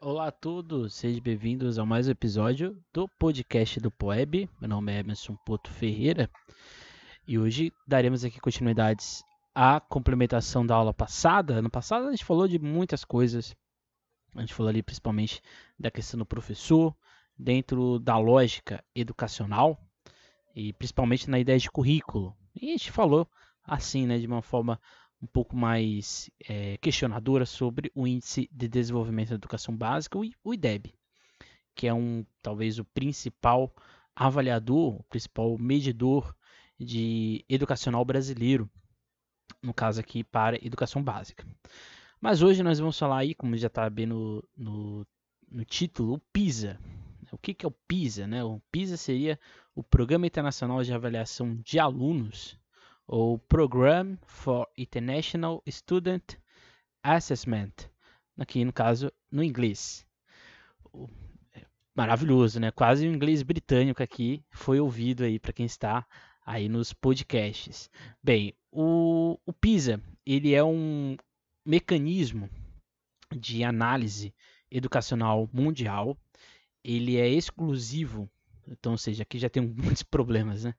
Olá a todos, sejam bem-vindos a mais um episódio do podcast do Poeb. Meu nome é Emerson Poto Ferreira e hoje daremos aqui continuidades à complementação da aula passada. Ano passado a gente falou de muitas coisas, a gente falou ali principalmente da questão do professor, dentro da lógica educacional e principalmente na ideia de currículo. E a gente falou assim, né, de uma forma um pouco mais é, questionadora sobre o Índice de Desenvolvimento da Educação Básica, o IDEB, que é um talvez o principal avaliador, o principal medidor de educacional brasileiro, no caso aqui para educação básica. Mas hoje nós vamos falar aí, como já está bem no, no, no, título, o PISA. O que, que é o PISA? Né? O PISA seria o Programa Internacional de Avaliação de Alunos ou Program for International Student Assessment, aqui no caso no inglês. É maravilhoso, né? Quase o inglês britânico aqui foi ouvido aí para quem está aí nos podcasts. Bem, o, o PISA ele é um mecanismo de análise educacional mundial. Ele é exclusivo, então, ou seja, aqui já tem muitos problemas, né?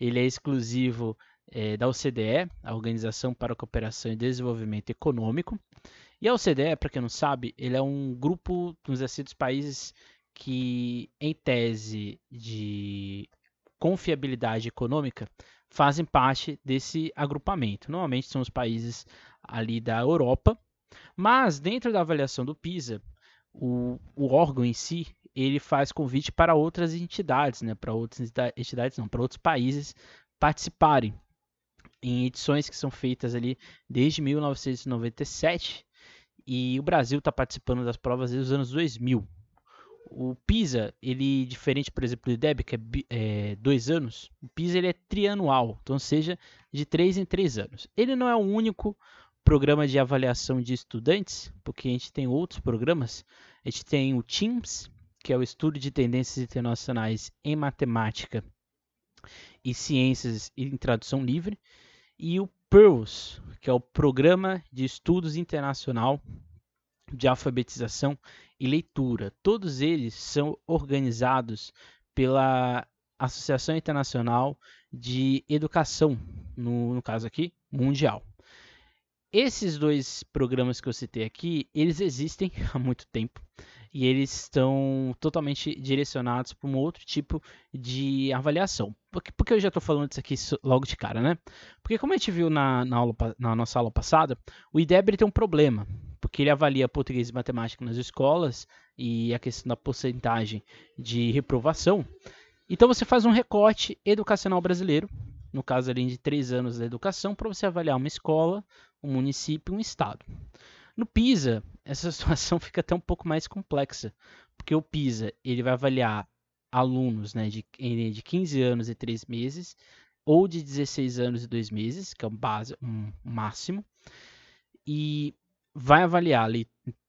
Ele é exclusivo é, da OCDE, a Organização para a Cooperação e Desenvolvimento Econômico. E a OCDE, para quem não sabe, ele é um grupo dos assim, dos países que, em tese de confiabilidade econômica, fazem parte desse agrupamento. Normalmente são os países ali da Europa, mas dentro da avaliação do PISA, o, o órgão em si ele faz convite para outras entidades, né, para outras entidades não, para outros países participarem em edições que são feitas ali desde 1997 e o Brasil está participando das provas desde os anos 2000. O PISA, ele diferente, por exemplo, do IDEB, que é, é, dois anos, o PISA ele é trianual, então seja de três em três anos. Ele não é o único programa de avaliação de estudantes, porque a gente tem outros programas. A gente tem o TIMS, que é o Estudo de Tendências Internacionais em Matemática e Ciências em Tradução Livre e o PEARLS, que é o Programa de Estudos Internacional de Alfabetização e Leitura. Todos eles são organizados pela Associação Internacional de Educação, no, no caso aqui, mundial. Esses dois programas que eu citei aqui, eles existem há muito tempo e eles estão totalmente direcionados para um outro tipo de avaliação. Por que, por que eu já estou falando disso aqui logo de cara, né? Porque como a gente viu na, na, aula, na nossa aula passada, o IDEB tem um problema, porque ele avalia português e matemática nas escolas e a questão da porcentagem de reprovação. Então você faz um recorte educacional brasileiro, no caso ali de três anos da educação, para você avaliar uma escola, um município um estado. No PISA, essa situação fica até um pouco mais complexa, porque o PISA ele vai avaliar alunos né, de, de 15 anos e 3 meses, ou de 16 anos e 2 meses, que é um, base, um máximo, e vai avaliar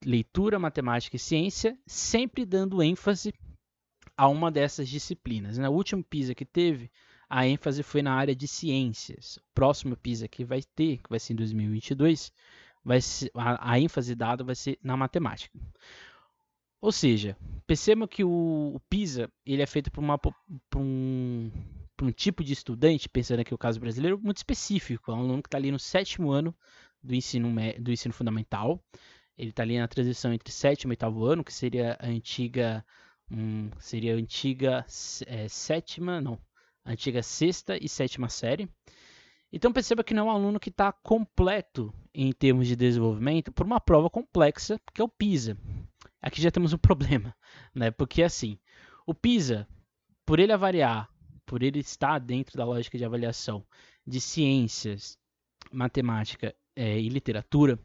leitura, matemática e ciência, sempre dando ênfase a uma dessas disciplinas. Na né? última PISA que teve, a ênfase foi na área de ciências. O próximo PISA que vai ter, que vai ser em 2022, vai ser, a, a ênfase dada vai ser na matemática. Ou seja, perceba que o, o PISA ele é feito por, um, um tipo de estudante, pensando aqui o caso brasileiro, muito específico. É um aluno que está ali no sétimo ano do ensino, do ensino fundamental. Ele está ali na transição entre sétimo e oitavo ano, que seria a antiga. Hum, seria a antiga é, sétima, não, a antiga sexta e sétima série. Então perceba que não é um aluno que está completo em termos de desenvolvimento por uma prova complexa, que é o PISA. Aqui já temos um problema, né? Porque assim, o PISA, por ele avaliar, por ele estar dentro da lógica de avaliação de ciências, matemática é, e literatura,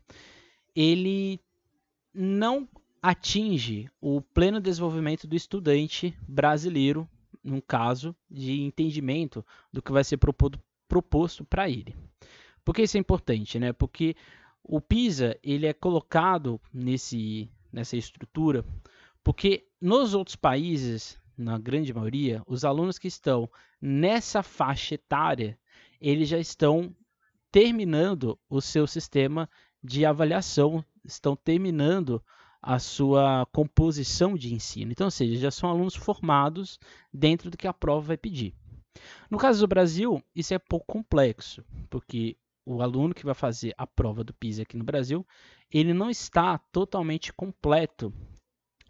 ele não atinge o pleno desenvolvimento do estudante brasileiro, num caso de entendimento do que vai ser proposto proposto para ele. Por que isso é importante? Né? Porque o PISA ele é colocado nesse, nessa estrutura porque nos outros países, na grande maioria, os alunos que estão nessa faixa etária, eles já estão terminando o seu sistema de avaliação, estão terminando a sua composição de ensino. Então, ou seja, já são alunos formados dentro do que a prova vai pedir. No caso do Brasil, isso é pouco complexo, porque o aluno que vai fazer a prova do PISA aqui no Brasil, ele não está totalmente completo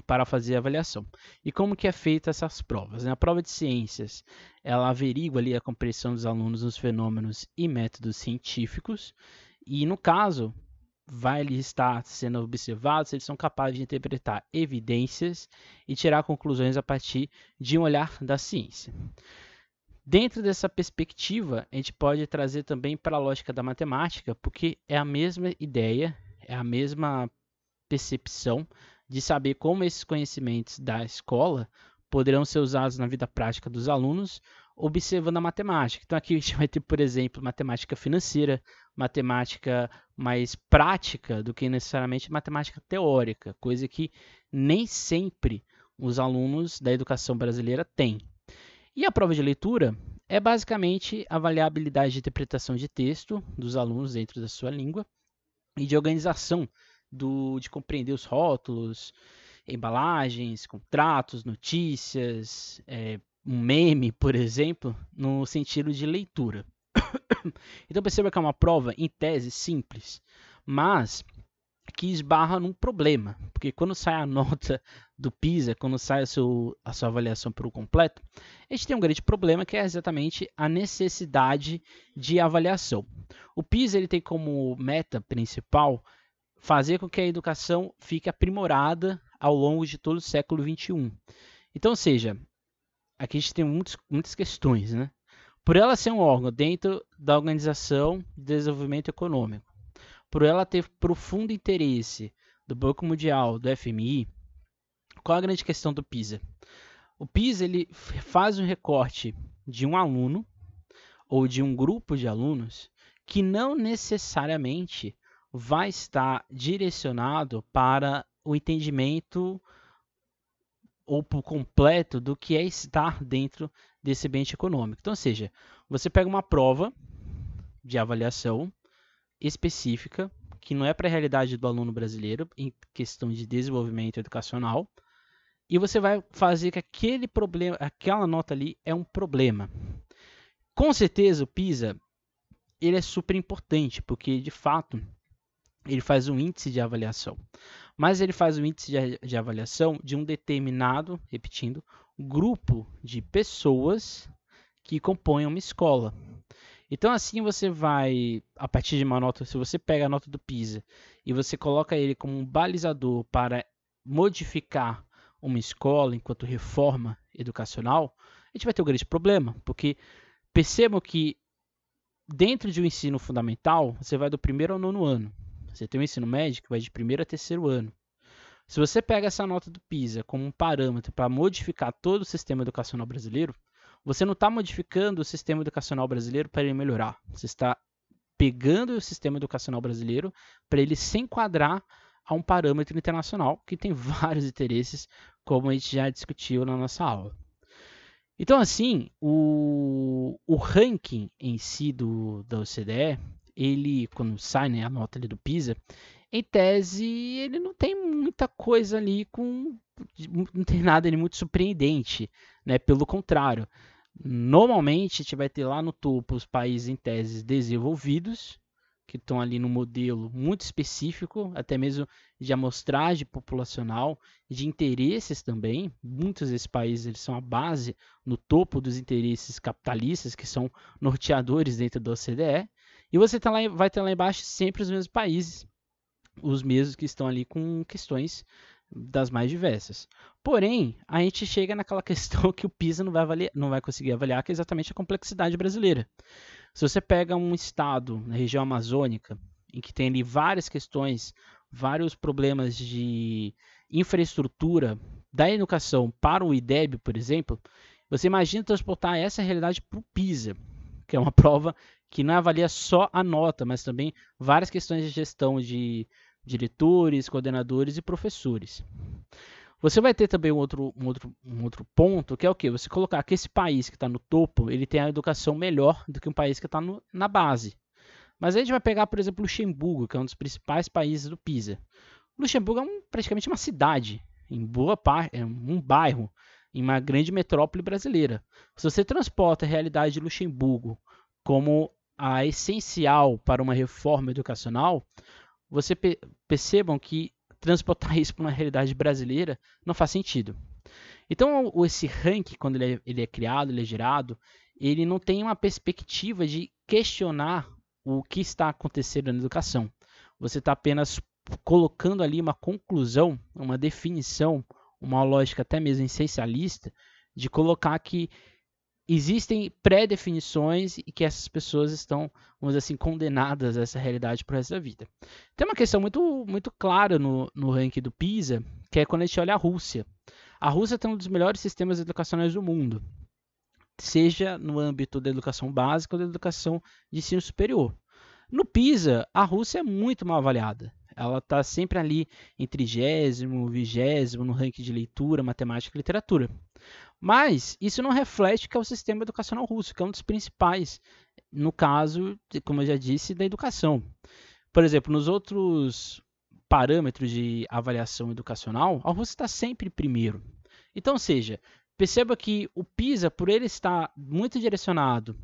para fazer a avaliação. E como que é feita essas provas? Na prova de ciências, ela averigua ali a compreensão dos alunos nos fenômenos e métodos científicos, e no caso, vai estar sendo observado se eles são capazes de interpretar evidências e tirar conclusões a partir de um olhar da ciência. Dentro dessa perspectiva, a gente pode trazer também para a lógica da matemática, porque é a mesma ideia, é a mesma percepção de saber como esses conhecimentos da escola poderão ser usados na vida prática dos alunos, observando a matemática. Então aqui a gente vai ter, por exemplo, matemática financeira, matemática mais prática do que necessariamente matemática teórica, coisa que nem sempre os alunos da educação brasileira têm. E a prova de leitura é basicamente avaliar a habilidade de interpretação de texto dos alunos dentro da sua língua e de organização do, de compreender os rótulos, embalagens, contratos, notícias, é, um meme, por exemplo, no sentido de leitura. então perceba que é uma prova, em tese, simples, mas que esbarra num problema, porque quando sai a nota do PISA, quando sai a, seu, a sua avaliação por completo, a gente tem um grande problema que é exatamente a necessidade de avaliação. O PISA ele tem como meta principal fazer com que a educação fique aprimorada ao longo de todo o século XXI. Então, ou seja, aqui a gente tem muitos, muitas questões, né? Por ela ser um órgão dentro da Organização de Desenvolvimento Econômico, por ela ter profundo interesse do Banco Mundial, do FMI, qual a grande questão do PISA? O PISA ele faz um recorte de um aluno ou de um grupo de alunos que não necessariamente vai estar direcionado para o entendimento ou por completo do que é estar dentro desse ambiente econômico. Então, ou seja, você pega uma prova de avaliação específica que não é para a realidade do aluno brasileiro em questão de desenvolvimento educacional e você vai fazer que aquele problema, aquela nota ali é um problema. Com certeza o PISA ele é super importante porque de fato ele faz um índice de avaliação. Mas ele faz um índice de, de avaliação de um determinado, repetindo, grupo de pessoas que compõem uma escola. Então assim você vai, a partir de uma nota, se você pega a nota do PISA e você coloca ele como um balizador para modificar uma escola enquanto reforma educacional, a gente vai ter um grande problema, porque percebam que dentro de um ensino fundamental, você vai do primeiro ao nono ano. Você tem o ensino médio que vai de primeiro a terceiro ano. Se você pega essa nota do PISA como um parâmetro para modificar todo o sistema educacional brasileiro, você não está modificando o sistema educacional brasileiro para ele melhorar. Você está pegando o sistema educacional brasileiro para ele se enquadrar a um parâmetro internacional que tem vários interesses, como a gente já discutiu na nossa aula. Então, assim, o, o ranking em si do, da OCDE ele, quando sai né, a nota ali do PISA, em tese, ele não tem muita coisa ali com. Não tem nada ali muito surpreendente, né? Pelo contrário, normalmente a gente vai ter lá no topo os países em tese desenvolvidos, que estão ali no modelo muito específico, até mesmo de amostragem populacional, de interesses também. Muitos desses países eles são a base no topo dos interesses capitalistas, que são norteadores dentro da OCDE. E você tá lá, vai ter lá embaixo sempre os mesmos países, os mesmos que estão ali com questões das mais diversas. Porém, a gente chega naquela questão que o PISA não vai, avaliar, não vai conseguir avaliar, que é exatamente a complexidade brasileira. Se você pega um estado na região amazônica, em que tem ali várias questões, vários problemas de infraestrutura da educação para o IDEB, por exemplo, você imagina transportar essa realidade para o PISA, que é uma prova que não avalia só a nota, mas também várias questões de gestão de diretores, coordenadores e professores. Você vai ter também um outro, um outro, um outro ponto, que é o que? Você colocar que esse país que está no topo, ele tem a educação melhor do que um país que está na base. Mas a gente vai pegar, por exemplo, Luxemburgo, que é um dos principais países do PISA. Luxemburgo é um, praticamente uma cidade, em boa parte, é um bairro, em uma grande metrópole brasileira. Se você transporta a realidade de Luxemburgo como a essencial para uma reforma educacional, você pe percebam que transportar isso para uma realidade brasileira não faz sentido. Então, esse ranking, quando ele é, ele é criado, ele é gerado, ele não tem uma perspectiva de questionar o que está acontecendo na educação. Você está apenas colocando ali uma conclusão, uma definição, uma lógica até mesmo essencialista, de colocar que existem pré-definições e que essas pessoas estão, vamos dizer assim, condenadas a essa realidade para resto da vida. Tem uma questão muito, muito clara no, no ranking do PISA, que é quando a gente olha a Rússia. A Rússia tem um dos melhores sistemas educacionais do mundo, seja no âmbito da educação básica ou da educação de ensino superior. No PISA, a Rússia é muito mal avaliada. Ela está sempre ali em trigésimo, vigésimo no ranking de leitura, matemática e literatura. Mas isso não reflete que é o sistema educacional russo, que é um dos principais, no caso, como eu já disse, da educação. Por exemplo, nos outros parâmetros de avaliação educacional, a Rússia está sempre primeiro. Então, seja, perceba que o PISA, por ele estar muito direcionado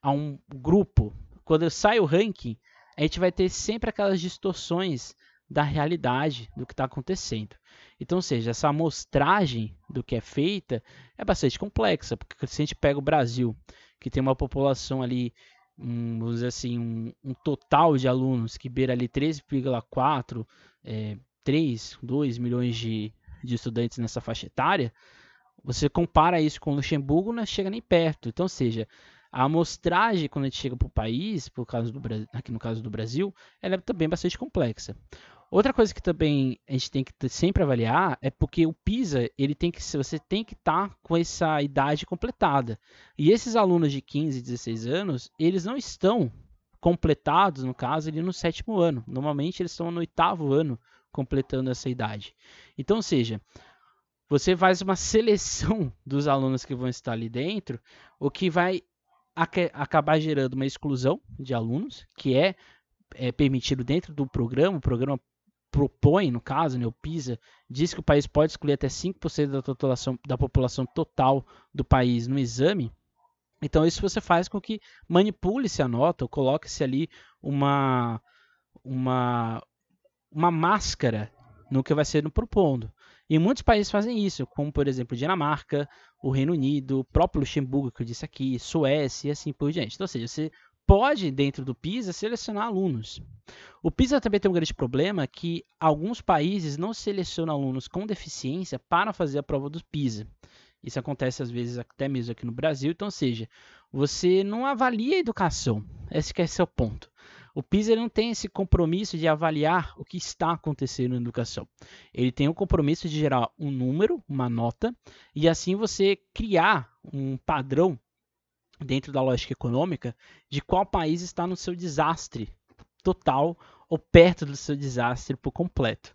a um grupo, quando sai o ranking, a gente vai ter sempre aquelas distorções da realidade do que está acontecendo. Então, seja, essa amostragem do que é feita é bastante complexa, porque se a gente pega o Brasil, que tem uma população ali, um, vamos dizer assim, um, um total de alunos que beira ali 13,4, é, 3, 2 milhões de, de estudantes nessa faixa etária, você compara isso com Luxemburgo, não chega nem perto. Então, seja, a amostragem, quando a gente chega para o país, por causa do, aqui no caso do Brasil, ela é também bastante complexa. Outra coisa que também a gente tem que sempre avaliar é porque o PISA, ele tem que você tem que estar tá com essa idade completada. E esses alunos de 15, 16 anos, eles não estão completados, no caso, ali no sétimo ano. Normalmente eles estão no oitavo ano completando essa idade. Então, ou seja, você faz uma seleção dos alunos que vão estar ali dentro, o que vai acabar gerando uma exclusão de alunos, que é, é permitido dentro do programa. O programa propõe, no caso, né, o PISA, diz que o país pode excluir até 5% da, população, da população total do país no exame. Então, isso você faz com que manipule-se a nota, ou coloque-se ali uma, uma, uma máscara no que vai ser propondo. E muitos países fazem isso, como por exemplo Dinamarca, o Reino Unido, o próprio Luxemburgo, que eu disse aqui, Suécia e assim por diante. Então, ou seja, você pode, dentro do PISA, selecionar alunos. O PISA também tem um grande problema que alguns países não selecionam alunos com deficiência para fazer a prova do PISA. Isso acontece às vezes até mesmo aqui no Brasil. Então, seja, você não avalia a educação. Esse é o seu ponto. O PISA não tem esse compromisso de avaliar o que está acontecendo na educação. Ele tem o compromisso de gerar um número, uma nota, e assim você criar um padrão dentro da lógica econômica de qual país está no seu desastre total ou perto do seu desastre por completo.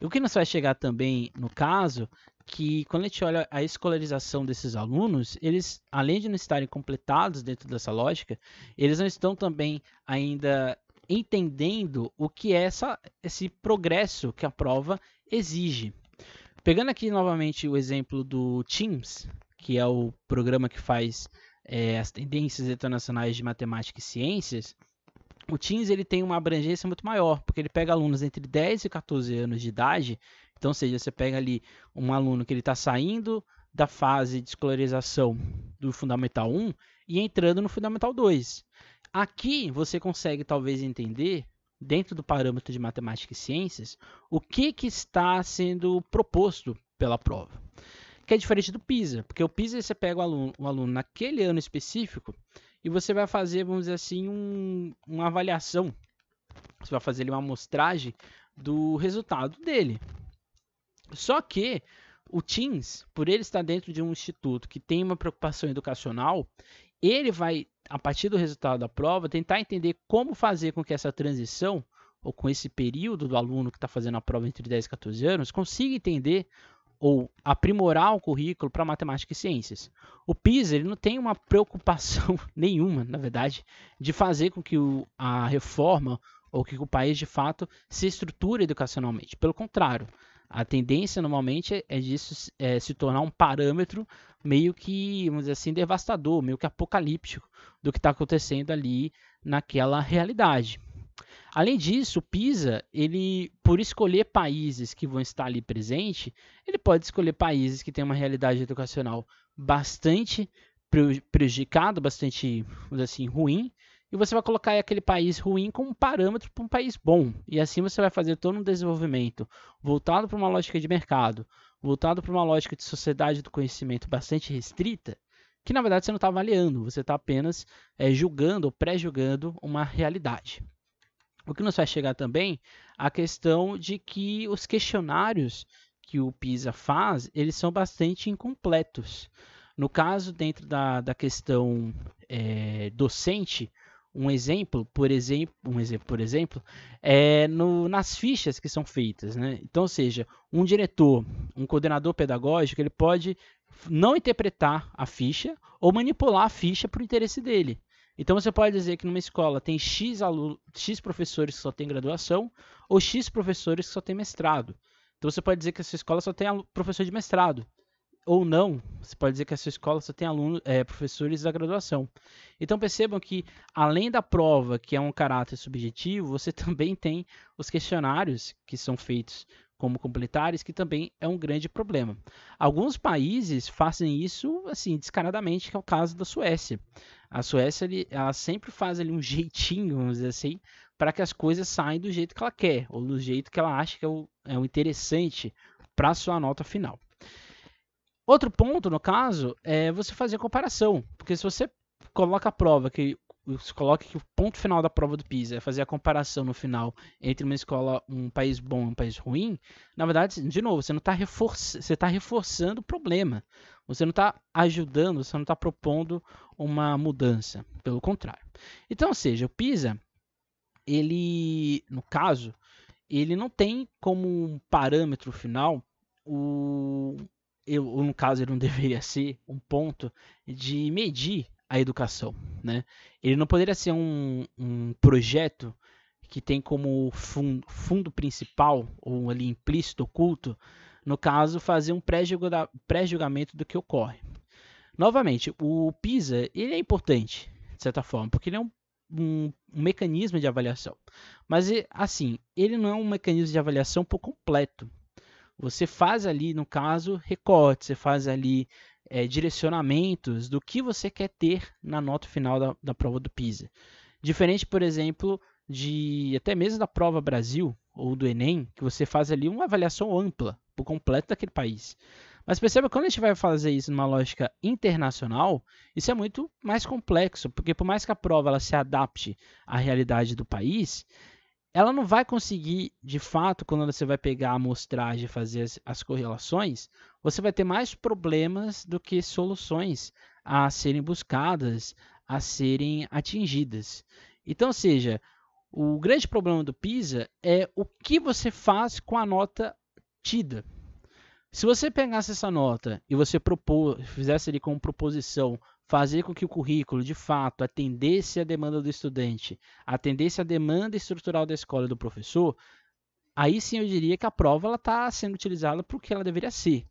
E o que nos vai chegar também no caso que quando a gente olha a escolarização desses alunos, eles, além de não estarem completados dentro dessa lógica, eles não estão também ainda entendendo o que é essa, esse progresso que a prova exige. Pegando aqui novamente o exemplo do Teams, que é o programa que faz é, as tendências internacionais de matemática e ciências, o Teams ele tem uma abrangência muito maior, porque ele pega alunos entre 10 e 14 anos de idade. Então, seja, você pega ali um aluno que ele está saindo da fase de escolarização do Fundamental 1 e entrando no Fundamental 2. Aqui você consegue talvez entender, dentro do parâmetro de matemática e ciências, o que, que está sendo proposto pela prova que é diferente do PISA, porque o PISA você pega o aluno, o aluno naquele ano específico e você vai fazer, vamos dizer assim, um, uma avaliação, você vai fazer ali uma amostragem do resultado dele. Só que o Teams, por ele estar dentro de um instituto que tem uma preocupação educacional, ele vai, a partir do resultado da prova, tentar entender como fazer com que essa transição, ou com esse período do aluno que está fazendo a prova entre 10 e 14 anos, consiga entender ou aprimorar o currículo para matemática e ciências. O PISA ele não tem uma preocupação nenhuma, na verdade, de fazer com que o, a reforma ou que o país de fato se estrutura educacionalmente. Pelo contrário, a tendência normalmente é disso é, se tornar um parâmetro meio que, vamos dizer assim, devastador, meio que apocalíptico do que está acontecendo ali naquela realidade. Além disso, o PISA, ele, por escolher países que vão estar ali presente, ele pode escolher países que têm uma realidade educacional bastante prejudicada, bastante, assim, ruim, e você vai colocar aquele país ruim como parâmetro para um país bom. E assim você vai fazer todo um desenvolvimento voltado para uma lógica de mercado, voltado para uma lógica de sociedade do conhecimento bastante restrita, que na verdade você não está avaliando, você está apenas é, julgando ou pré-julgando uma realidade. O que nos vai chegar também a questão de que os questionários que o PISA faz, eles são bastante incompletos. No caso, dentro da, da questão é, docente, um exemplo, por exemplo, um exemplo, por exemplo, é no, nas fichas que são feitas, né? Então, seja, um diretor, um coordenador pedagógico, ele pode não interpretar a ficha ou manipular a ficha para o interesse dele. Então você pode dizer que numa escola tem X, aluno, X professores que só tem graduação ou X professores que só tem mestrado. Então você pode dizer que essa escola só tem professor de mestrado. Ou não, você pode dizer que essa escola só tem alunos, é, professores da graduação. Então percebam que, além da prova, que é um caráter subjetivo, você também tem os questionários que são feitos como complementares, que também é um grande problema. Alguns países fazem isso assim descaradamente, que é o caso da Suécia. A Suécia ele, ela sempre faz ali um jeitinho, vamos dizer assim, para que as coisas saiam do jeito que ela quer, ou do jeito que ela acha que é o, é o interessante para sua nota final. Outro ponto, no caso, é você fazer a comparação, porque se você coloca a prova que você coloca que o ponto final da prova do PISA é fazer a comparação no final entre uma escola, um país bom e um país ruim, na verdade, de novo, você não está reforçando, você está reforçando o problema. Você não está ajudando, você não está propondo uma mudança, pelo contrário. Então, ou seja, o PISA, ele, no caso, ele não tem como um parâmetro final o, eu, no caso ele não deveria ser um ponto de medir a educação, né? Ele não poderia ser um, um projeto que tem como fundo, fundo principal, ou ali implícito, oculto, no caso, fazer um pré-julgamento do que ocorre. Novamente, o PISA ele é importante, de certa forma, porque ele é um, um, um mecanismo de avaliação. Mas, assim, ele não é um mecanismo de avaliação por completo. Você faz ali, no caso, recortes, você faz ali é, direcionamentos do que você quer ter na nota final da, da prova do PISA. Diferente, por exemplo, de até mesmo da prova Brasil ou do Enem, que você faz ali uma avaliação ampla, por completo daquele país. Mas perceba que quando a gente vai fazer isso numa lógica internacional, isso é muito mais complexo, porque por mais que a prova ela se adapte à realidade do país, ela não vai conseguir, de fato, quando você vai pegar a amostragem e fazer as, as, correlações, você vai ter mais problemas do que soluções a serem buscadas, a serem atingidas. Então, seja, o grande problema do PISA é o que você faz com a nota tida. Se você pegasse essa nota e você propor, fizesse ali como proposição fazer com que o currículo, de fato, atendesse à demanda do estudante, atendesse à demanda estrutural da escola e do professor, aí sim eu diria que a prova está sendo utilizada para o que ela deveria ser.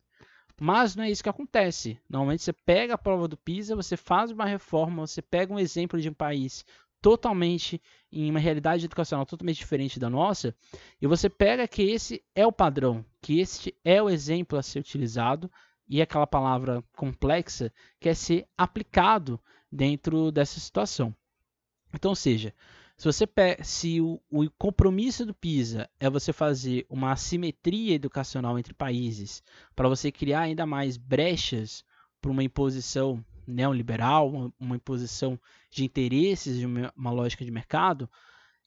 Mas não é isso que acontece. Normalmente você pega a prova do PISA, você faz uma reforma, você pega um exemplo de um país totalmente em uma realidade educacional totalmente diferente da nossa, e você pega que esse é o padrão, que este é o exemplo a ser utilizado e aquela palavra complexa quer ser aplicado dentro dessa situação. Então, seja, se você se o, o, compromisso do PISA é você fazer uma assimetria educacional entre países para você criar ainda mais brechas para uma imposição neoliberal, uma, uma, imposição de interesses de uma, uma, lógica de mercado,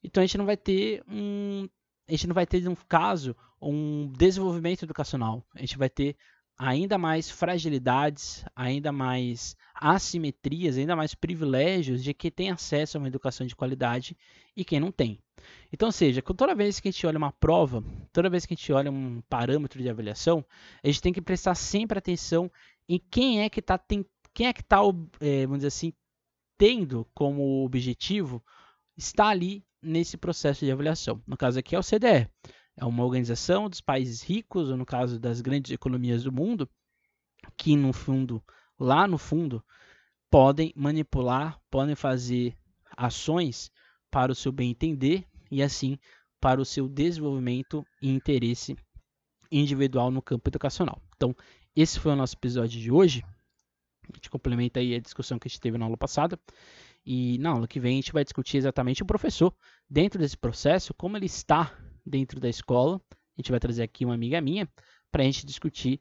então a gente não vai ter um a gente não vai ter um caso um desenvolvimento educacional, a gente vai ter ainda mais fragilidades, ainda mais assimetrias, ainda mais privilégios de quem tem acesso a uma educação de qualidade e quem não tem. Então, seja, toda vez que a gente olha uma prova, toda vez que a gente olha um parâmetro de avaliação, a gente tem que prestar sempre atenção em quem é que está quem é que está, é, vamos dizer assim, tendo como objetivo estar ali nesse processo de avaliação. No caso aqui é o CDE, é uma organização dos países ricos, ou no caso das grandes economias do mundo, que no fundo, lá no fundo, podem manipular, podem fazer ações para o seu bem entender e assim para o seu desenvolvimento e interesse individual no campo educacional. Então, esse foi o nosso episódio de hoje. A gente complementa aí a discussão que a gente teve na aula passada. E na aula que vem a gente vai discutir exatamente o professor dentro desse processo, como ele está dentro da escola. A gente vai trazer aqui uma amiga minha para a gente discutir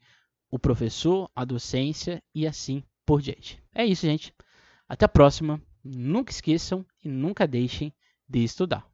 o professor, a docência e assim por diante. É isso, gente. Até a próxima. Nunca esqueçam e nunca deixem de estudar.